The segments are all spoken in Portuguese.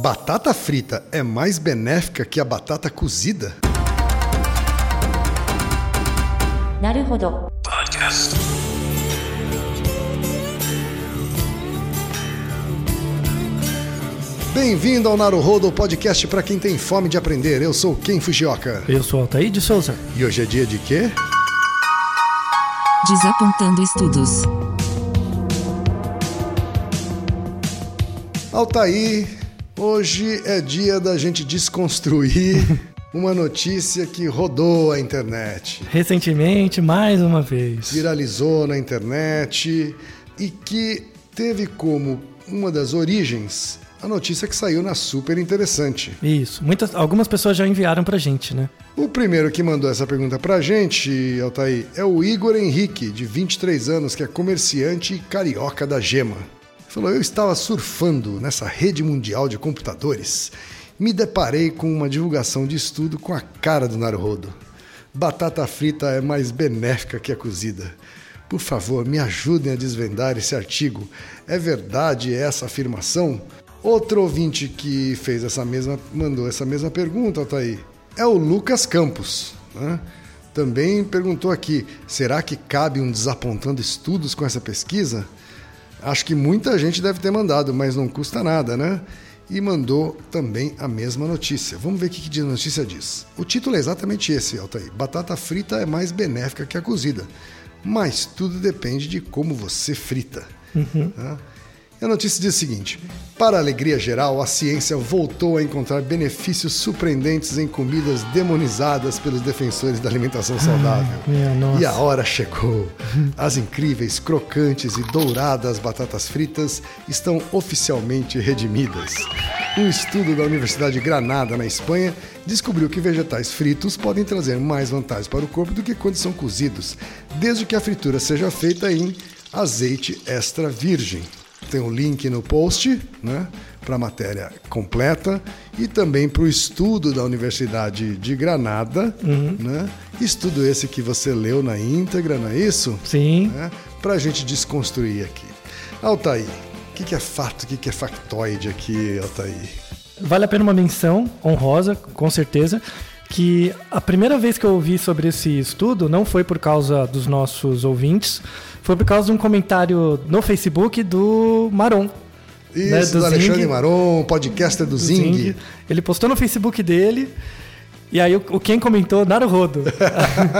Batata frita é mais benéfica que a batata cozida? Naruhodo. Podcast. Bem-vindo ao Naruhodo Podcast para quem tem fome de aprender. Eu sou Ken Fujioka. Eu sou Altair de Souza. E hoje é dia de quê? Desapontando estudos. Altair, hoje é dia da gente desconstruir uma notícia que rodou a internet, Recentemente, mais uma vez. viralizou na internet e que teve como uma das origens a notícia que saiu na Super Interessante. Isso. Muitas, algumas pessoas já enviaram pra gente, né? O primeiro que mandou essa pergunta pra gente, Altair, é o Igor Henrique, de 23 anos, que é comerciante e carioca da Gema. Falou: Eu estava surfando nessa rede mundial de computadores. Me deparei com uma divulgação de estudo com a cara do Naruhodo. Batata frita é mais benéfica que a cozida. Por favor, me ajudem a desvendar esse artigo. É verdade essa afirmação? Outro ouvinte que fez essa mesma, mandou essa mesma pergunta, Altair, é o Lucas Campos. né? Também perguntou aqui: será que cabe um desapontando estudos com essa pesquisa? Acho que muita gente deve ter mandado, mas não custa nada, né? E mandou também a mesma notícia. Vamos ver o que a notícia diz. O título é exatamente esse, Altair. Batata frita é mais benéfica que a cozida. Mas tudo depende de como você frita. Tá? A notícia diz o seguinte: para a alegria geral, a ciência voltou a encontrar benefícios surpreendentes em comidas demonizadas pelos defensores da alimentação saudável. E a hora chegou. As incríveis, crocantes e douradas batatas fritas estão oficialmente redimidas. Um estudo da Universidade de Granada, na Espanha, descobriu que vegetais fritos podem trazer mais vantagens para o corpo do que quando são cozidos, desde que a fritura seja feita em azeite extra virgem. Tem o link no post, né, para a matéria completa e também para o estudo da Universidade de Granada, né? Estudo esse que você leu na íntegra, não é isso? Sim. Né? Para a gente desconstruir aqui. Altair, o que, que é fato, o que, que é factoide aqui, Altair? Vale a pena uma menção honrosa, com certeza, que a primeira vez que eu ouvi sobre esse estudo não foi por causa dos nossos ouvintes, foi por causa de um comentário no Facebook do Maron. Isso, né, do, Alexandre Maron, podcaster do, do Zing. Ele postou no Facebook dele. E aí o Ken comentou Naruhodo.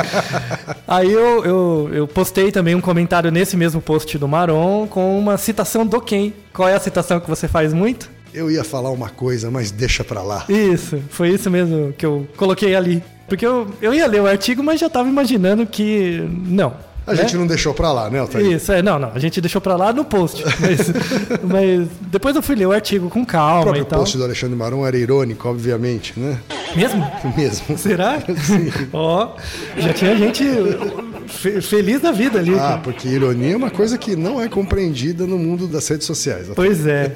aí eu, eu, eu postei também um comentário nesse mesmo post do Maron com uma citação do Ken. Qual é a citação que você faz muito? Eu ia falar uma coisa, mas deixa pra lá. Isso, foi isso mesmo que eu coloquei ali. Porque eu, eu ia ler o artigo, mas já tava imaginando que não. A né? gente não deixou pra lá, né, Altair? Isso, é, não, não. A gente deixou pra lá no post. Mas, mas depois eu fui ler o artigo com O calma próprio e tal. post do Alexandre Maron era irônico, obviamente, né? Mesmo? Mesmo. Será? Ó, já tinha gente fe- feliz da vida ali. Ah, porque ironia é uma coisa que não é compreendida no mundo das redes sociais. Pois é.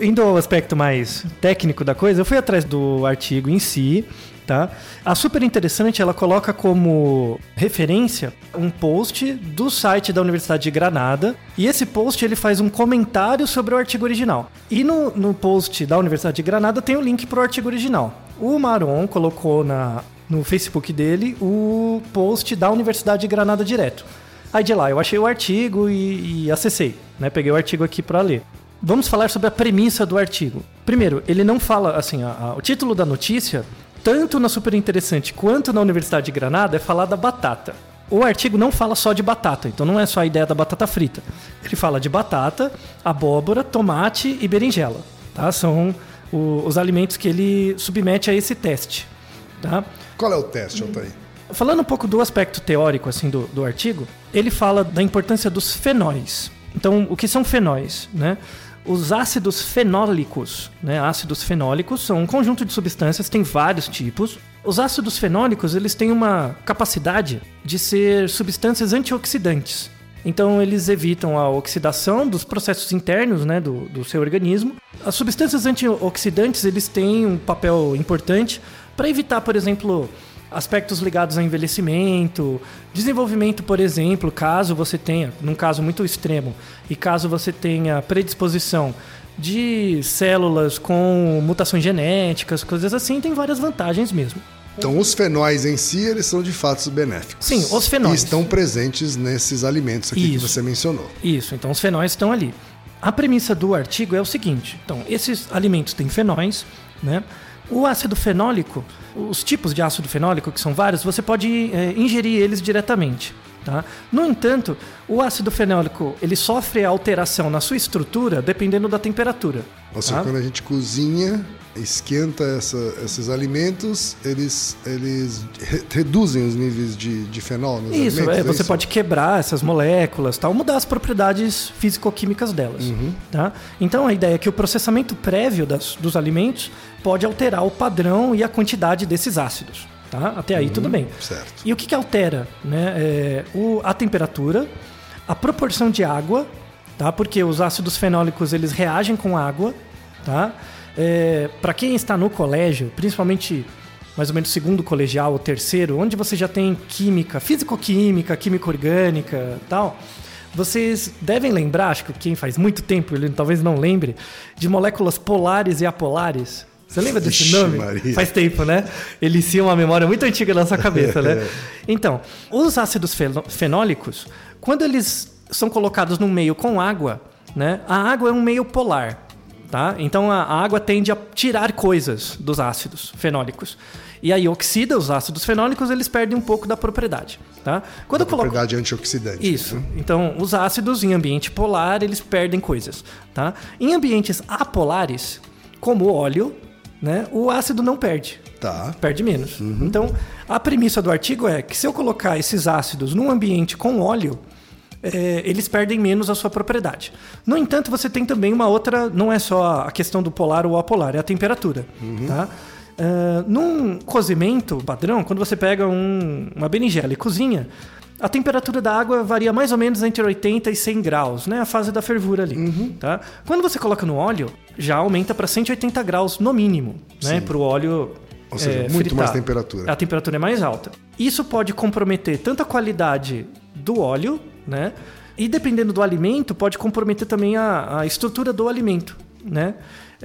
Indo ao aspecto mais técnico da coisa, eu fui atrás do artigo em si, tá? A super interessante, ela coloca como referência um post do site da Universidade de Granada, e esse post ele faz um comentário sobre o artigo original. E no, no post da Universidade de Granada tem o link para o artigo original. O Maron colocou na, no Facebook dele o post da Universidade de Granada direto. Aí de lá eu achei o artigo e, e acessei, né? Peguei o artigo aqui para ler. Vamos falar sobre a premissa do artigo. Primeiro, ele não fala assim, a- a- o título da notícia, tanto na Super Interessante quanto na Universidade de Granada, é falar da batata. O artigo não fala só de batata, então não é só a ideia da batata frita. Ele fala de batata, abóbora, tomate e berinjela. Tá? São o- os alimentos que ele submete a esse teste. Tá? Qual é o teste, Altair? Falando um pouco do aspecto teórico assim do, do artigo, ele fala da importância dos fenóis. Então, o que são fenóis? Né? Os ácidos fenólicos, né? ácidos fenólicos são um conjunto de substâncias, tem vários tipos. Os ácidos fenólicos eles têm uma capacidade de ser substâncias antioxidantes. Então eles evitam a oxidação dos processos internos né, do, do seu organismo. As substâncias antioxidantes eles têm um papel importante para evitar, por exemplo, aspectos ligados ao envelhecimento, desenvolvimento, por exemplo, caso você tenha, num caso muito extremo, e caso você tenha predisposição de células com mutações genéticas, coisas assim, tem várias vantagens mesmo. Então, os fenóis em si, eles são de fato benéficos. Sim, os fenóis. E estão presentes nesses alimentos aqui Isso. que você mencionou. Isso, então os fenóis estão ali. A premissa do artigo é o seguinte: então, esses alimentos têm fenóis, né? O ácido fenólico, os tipos de ácido fenólico, que são vários, você pode é, ingerir eles diretamente. Tá? No entanto, o ácido fenólico ele sofre alteração na sua estrutura dependendo da temperatura. Ou seja, tá? quando a gente cozinha, esquenta essa- esses alimentos, eles, eles re- reduzem os níveis de, de fenol nos Isso, alimentos? é, é você isso? pode quebrar essas moléculas, tal, mudar as propriedades físico-químicas delas. Tá? Então a ideia é que o processamento prévio das- dos alimentos pode alterar o padrão e a quantidade desses ácidos. Tá? Até aí tudo bem. certo. E o que, que altera? Né? É, o- a temperatura, a proporção de água, tá? porque os ácidos fenólicos eles reagem com água. Tá? Para quem está no colégio, principalmente mais ou menos segundo colegial ou terceiro, onde você já tem química, físico-química, química orgânica tal, vocês devem lembrar, acho que quem faz muito tempo, ele talvez não lembre, de moléculas polares e apolares. Você lembra desse Vixe, nome? Maria. Faz tempo, né? Elicia uma memória muito antiga na sua cabeça, né? Então, os ácidos fenó- fenólicos, quando eles são colocados num meio com água, né? A água é um meio polar, tá? Então a água tende a tirar coisas dos ácidos fenólicos. E aí oxida os ácidos fenólicos, eles perdem um pouco da propriedade, tá? Quando eu coloco Propriedade antioxidante. isso. Então, os ácidos em ambiente polar, eles perdem coisas, tá? Em ambientes apolares, como o óleo, né, o ácido não perde. Tá. Perde menos. Então, a premissa do artigo é que se eu colocar esses ácidos num ambiente com óleo, é, eles perdem menos a sua propriedade. No entanto, você tem também uma outra, não é só a questão do polar ou apolar, é a temperatura. Tá? Ah, num cozimento padrão, quando você pega um- uma berinjela e cozinha, a temperatura da água varia mais ou menos entre 80 e 100 graus, né? A fase da fervura ali. Tá? Quando você coloca no óleo, já aumenta para 180 graus no mínimo, né? Para o óleo Ou seja, é, muito fritar. mais temperatura. A temperatura é mais alta. Isso pode comprometer tanto a qualidade do óleo, né? E dependendo do alimento, pode comprometer também a, a estrutura do alimento, né?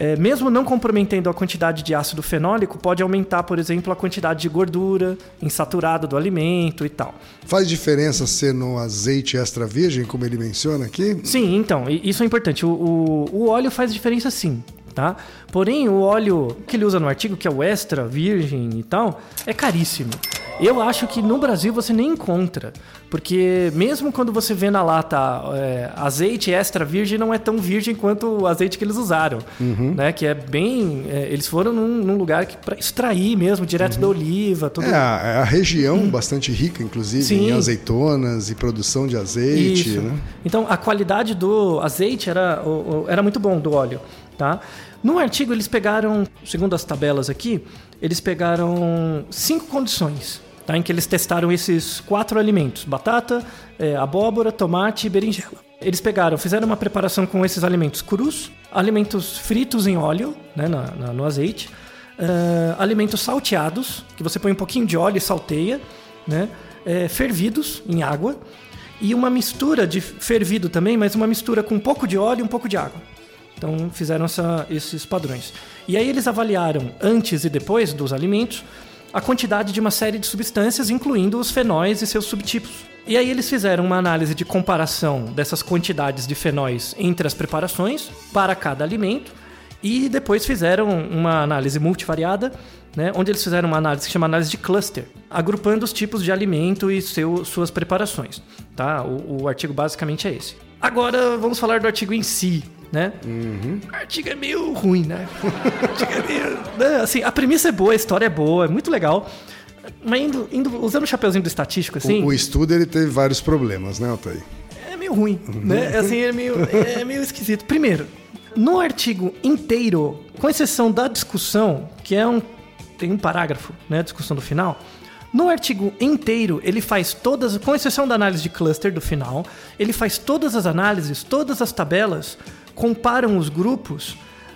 É, mesmo não comprometendo a quantidade de ácido fenólico, pode aumentar, por exemplo, a quantidade de gordura insaturada do alimento e tal. Faz diferença ser no azeite extra virgem, como ele menciona aqui? Sim, então, isso é importante. O, o, o óleo faz diferença sim, tá? Porém, o óleo que ele usa no artigo, que é o extra virgem e tal, é caríssimo. Eu acho que no Brasil você nem encontra, porque mesmo quando você vê na lata é, azeite extra virgem, não é tão virgem quanto o azeite que eles usaram, né? Que é bem, é, eles foram num, num lugar que para extrair mesmo direto da oliva, tudo. É, a, a região bastante rica, inclusive, Sim. em azeitonas e produção de azeite, né? Então a qualidade do azeite era, era muito bom do óleo, tá? No artigo eles pegaram, segundo as tabelas aqui, eles pegaram cinco condições, tá? Em que eles testaram esses quatro alimentos: batata, eh, abóbora, tomate e berinjela. Eles pegaram, fizeram uma preparação com esses alimentos crus, alimentos fritos em óleo, né, na- na- no azeite, ah, alimentos salteados, que você põe um pouquinho de óleo e salteia, né, eh, fervidos em água, e uma mistura de fervido também, mas uma mistura com um pouco de óleo e um pouco de água. Então fizeram essa- esses padrões. E aí eles avaliaram antes e depois dos alimentos a quantidade de uma série de substâncias, incluindo os fenóis e seus subtipos. E aí eles fizeram uma análise de comparação dessas quantidades de fenóis entre as preparações para cada alimento e depois fizeram uma análise multivariada, né, onde eles fizeram uma análise que chama análise de cluster, agrupando os tipos de alimento e seu- suas preparações. Tá? O, o artigo basicamente é esse. Agora vamos falar do artigo em si. Né? O artigo é meio ruim, né? Artigo é meio- né, Assim, a premissa é boa, a história é boa, é muito legal. Mas indo, indo- usando o chapeuzinho do estatístico, assim, O, o estudo ele teve vários problemas, né, Altair? é meio ruim, né? Assim, é meio, é meio esquisito. Primeiro, no artigo inteiro, com exceção da discussão, que é um tem um parágrafo, né, a discussão do final. No artigo inteiro, ele faz todas, com exceção da análise de cluster do final, ele faz todas as análises, todas as tabelas, comparam os grupos,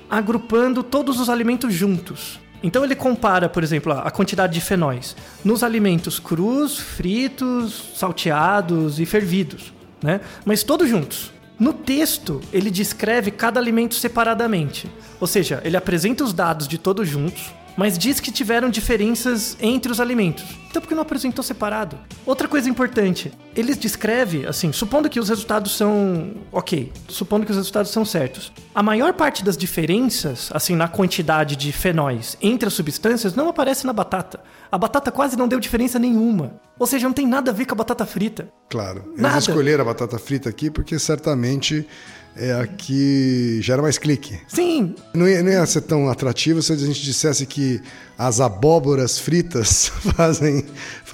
agrupando todos os alimentos juntos. Então ele compara, por exemplo, a quantidade de fenóis nos alimentos crus, fritos, salteados e fervidos, né? Mas todos juntos. No texto, ele descreve cada alimento separadamente. Ou seja, ele apresenta os dados de todos juntos, mas diz que tiveram diferenças entre os alimentos. Então por que não apresentou separado? Outra coisa importante, eles descreve, assim, supondo que os resultados são ok, supondo que os resultados são certos. A maior parte das diferenças, assim, na quantidade de fenóis entre as substâncias não aparece na batata. A batata quase não deu diferença nenhuma. Ou seja, não tem nada a ver com a batata frita. Claro. Eles Nada. escolheram a batata frita aqui porque certamente é a que gera mais clique. Sim, Não ia, não ia ser tão atrativo se a gente dissesse que as abóboras fritas fazem.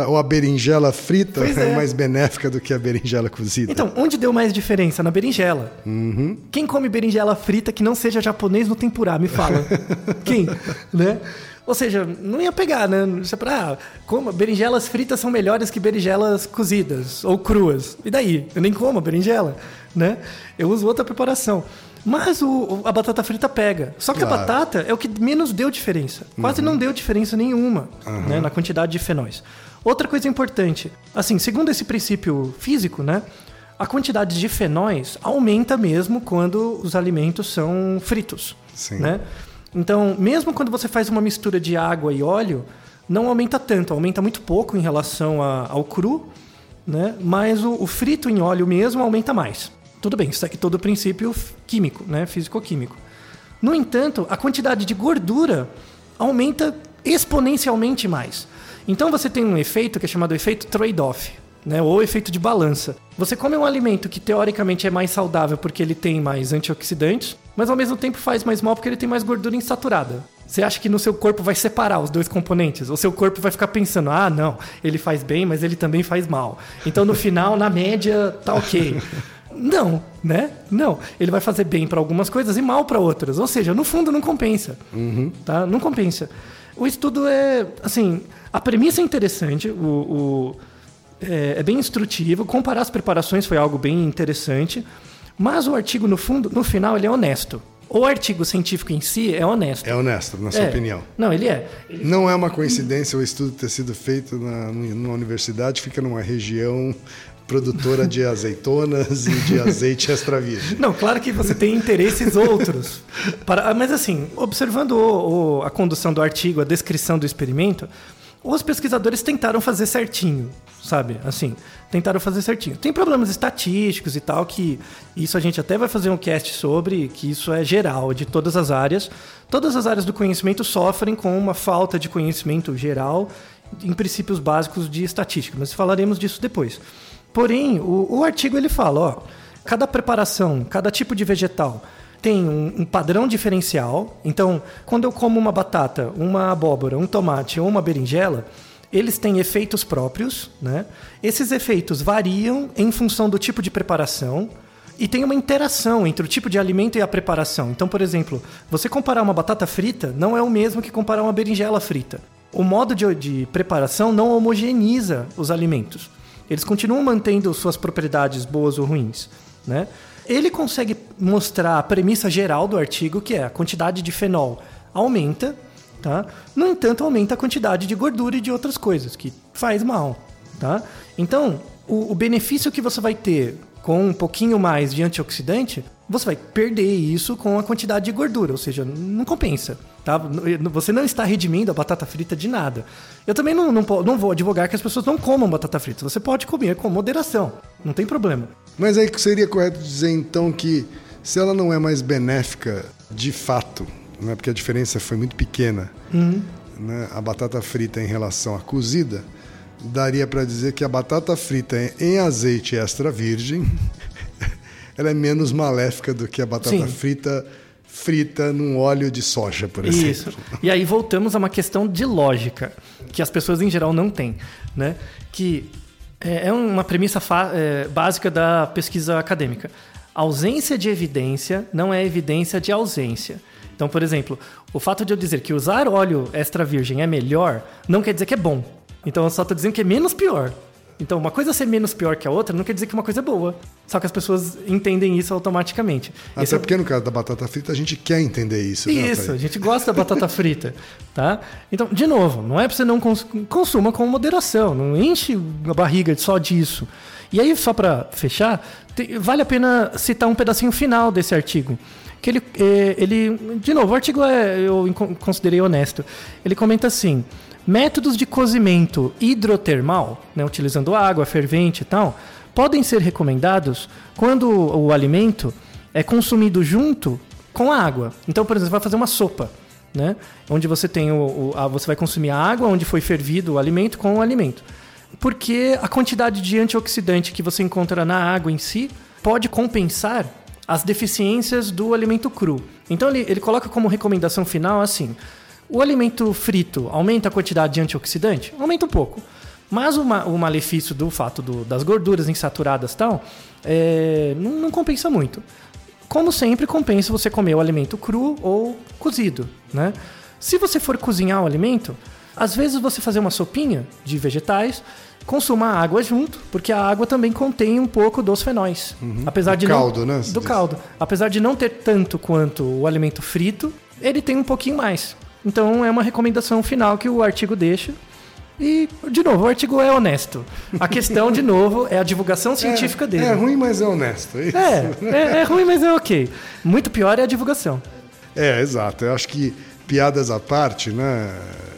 ou a berinjela frita é. é. mais benéfica do que a berinjela cozida. Então, onde deu mais diferença? Na berinjela. Quem come berinjela frita que não seja japonês no tempurá? Me fala. Quem? Né? Ou seja, não ia pegar, né? Você fala, ah, como berinjelas fritas são melhores que berinjelas cozidas ou cruas. E daí? Eu nem como berinjela, né? Eu uso outra preparação. Mas o- a batata frita pega. Só que Claro. a batata é o que menos deu diferença. Quase não deu diferença nenhuma né, na quantidade de fenóis. Outra coisa importante, assim, segundo esse princípio físico, né? A quantidade de fenóis aumenta mesmo quando os alimentos são fritos. Sim. Né? Então, mesmo quando você faz uma mistura de água e óleo, não aumenta tanto, aumenta muito pouco em relação a- ao cru, né? mas o, o frito em óleo mesmo aumenta mais. Tudo bem, isso aqui é todo o princípio químico, né? físico-químico. No entanto, a quantidade de gordura aumenta exponencialmente mais. Então você tem um efeito que é chamado efeito trade-off, né? ou efeito de balança. Você come um alimento que teoricamente é mais saudável porque ele tem mais antioxidantes, mas ao mesmo tempo faz mais mal porque ele tem mais gordura insaturada. Você acha que no seu corpo vai separar os dois componentes? O seu corpo vai ficar pensando: ah, não, ele faz bem, mas ele também faz mal. Então no final, na média, tá ok. Não, né? Não. Ele vai fazer bem para algumas coisas e mal para outras. Ou seja, no fundo não compensa. Tá? Não compensa. O estudo é, assim, a premissa é interessante, o, o- é, é bem instrutivo. Comparar as preparações foi algo bem interessante. Mas o artigo, no fundo, no final, ele é honesto. O artigo científico em si é honesto. É honesto, na sua É. opinião. Não, ele é. Ele- Não é uma coincidência o estudo ter sido feito na, numa universidade, fica numa região produtora de azeitonas e de azeite extra virgem. Não, claro que você tem interesses outros. Para, mas assim, observando o- o- a condução do artigo, a descrição do experimento, os pesquisadores tentaram fazer certinho, sabe? Assim, tentaram fazer certinho. Tem problemas estatísticos e tal, que isso a gente até vai fazer um cast sobre, que isso é geral, de todas as áreas. Todas as áreas do conhecimento sofrem com uma falta de conhecimento geral em princípios básicos de estatística, mas falaremos disso depois. Porém, o, o artigo ele fala, ó, cada preparação, cada tipo de vegetal tem um, um padrão diferencial. Então, quando eu como uma batata, uma abóbora, um tomate ou uma berinjela, eles têm efeitos próprios, né? Esses efeitos variam em função do tipo de preparação e tem uma interação entre o tipo de alimento e a preparação. Então, por exemplo, você comparar uma batata frita não é o mesmo que comparar uma berinjela frita. O modo de, de preparação não homogeneiza os alimentos. Eles continuam mantendo suas propriedades boas ou ruins, né? Ele consegue mostrar a premissa geral do artigo, que é a quantidade de fenol aumenta, tá? No entanto, aumenta a quantidade de gordura e de outras coisas, que faz mal, tá? Então, o, o benefício que você vai ter com um pouquinho mais de antioxidante, você vai perder isso com a quantidade de gordura, ou seja, não compensa. Tá? Você não está redimindo a batata frita de nada. Eu também não, não, não vou advogar que as pessoas não comam batata frita. Você pode comer com moderação, não tem problema. Mas aí seria correto dizer então que se ela não é mais benéfica de fato, né, porque a diferença foi muito pequena, né, a batata frita em relação à cozida, daria para dizer que a batata frita em azeite extra virgem ela é menos maléfica do que a batata Sim. frita frita num óleo de soja, por exemplo. Isso. E aí voltamos a uma questão de lógica, que as pessoas em geral não têm, né? Que é é uma premissa é, básica da pesquisa acadêmica. Ausência de evidência não é evidência de ausência. Então, por exemplo, o fato de eu dizer que usar óleo extra virgem é melhor não quer dizer que é bom. Então eu só estou dizendo que é menos pior. Então, uma coisa ser menos pior que a outra não quer dizer que uma coisa é boa. Só que as pessoas entendem isso automaticamente. Até Esse é porque no caso da batata frita a gente quer entender isso. né, Isso, a Altair? gente gosta da batata frita, tá? Então, de novo, não é pra você não cons consuma com moderação, não enche a barriga só disso. E aí, só pra fechar, vale a pena citar um pedacinho final desse artigo. Que ele, eh, ele de novo, o artigo é, eu considerei honesto. Ele comenta assim: métodos de cozimento hidrotermal, né, utilizando água fervente e tal, podem ser recomendados quando o alimento é consumido junto com a água. Então, por exemplo, vai fazer uma sopa, né? Onde você tem o, o- a- você vai consumir a água onde foi fervido o alimento com o alimento. Porque a quantidade de antioxidante que você encontra na água em si pode compensar as deficiências do alimento cru. Então ele, ele coloca como recomendação final assim: o alimento frito aumenta a quantidade de antioxidante? Aumenta um pouco. Mas o, ma- o malefício do fato do- das gorduras insaturadas e tal, é, não, não compensa muito. Como sempre, compensa você comer o alimento cru ou cozido, né? Se você for cozinhar o alimento, às vezes você fazer uma sopinha de vegetais, consuma a água junto, porque a água também contém um pouco dos fenóis. Apesar Do de caldo, não, né, Do diz. caldo. Apesar de não ter tanto quanto o alimento frito, ele tem um pouquinho mais. Então é uma recomendação final que o artigo deixa. E, de novo, o artigo é honesto. A questão, de novo, é a divulgação científica dele. É ruim, mas é honesto. É, isso. É, é, é ruim, mas é ok. Muito pior é a divulgação. É, exato. Eu acho que piadas à parte, né?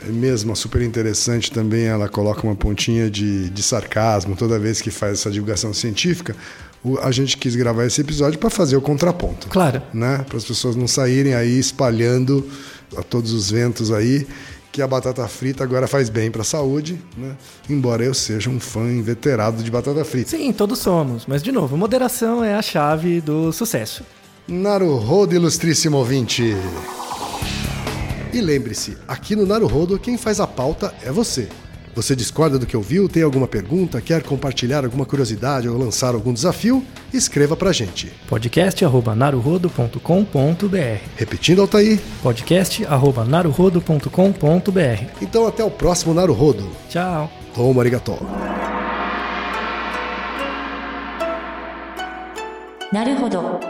Mesmo a super interessante também, ela coloca uma pontinha de, de sarcasmo toda vez que faz essa divulgação científica. O- a gente quis gravar esse episódio para fazer o contraponto. Claro. Né? Para as pessoas não saírem aí espalhando a todos os ventos aí que a batata frita agora faz bem para a saúde, né? Embora eu seja um fã inveterado de batata frita. Sim, todos somos. Mas, de novo, moderação é a chave do sucesso. Naruhodo, ilustríssimo ouvinte. E lembre-se, aqui no Naruhodo quem faz a pauta é você. Você discorda do que ouviu, tem alguma pergunta, quer compartilhar alguma curiosidade ou lançar algum desafio? Escreva pra gente. podcast.naruhodo.com.br Repetindo, Altair. podcast.naruhodo.com.br Então até o próximo Naruhodo. Tchau. Toma arigatô. なるほど。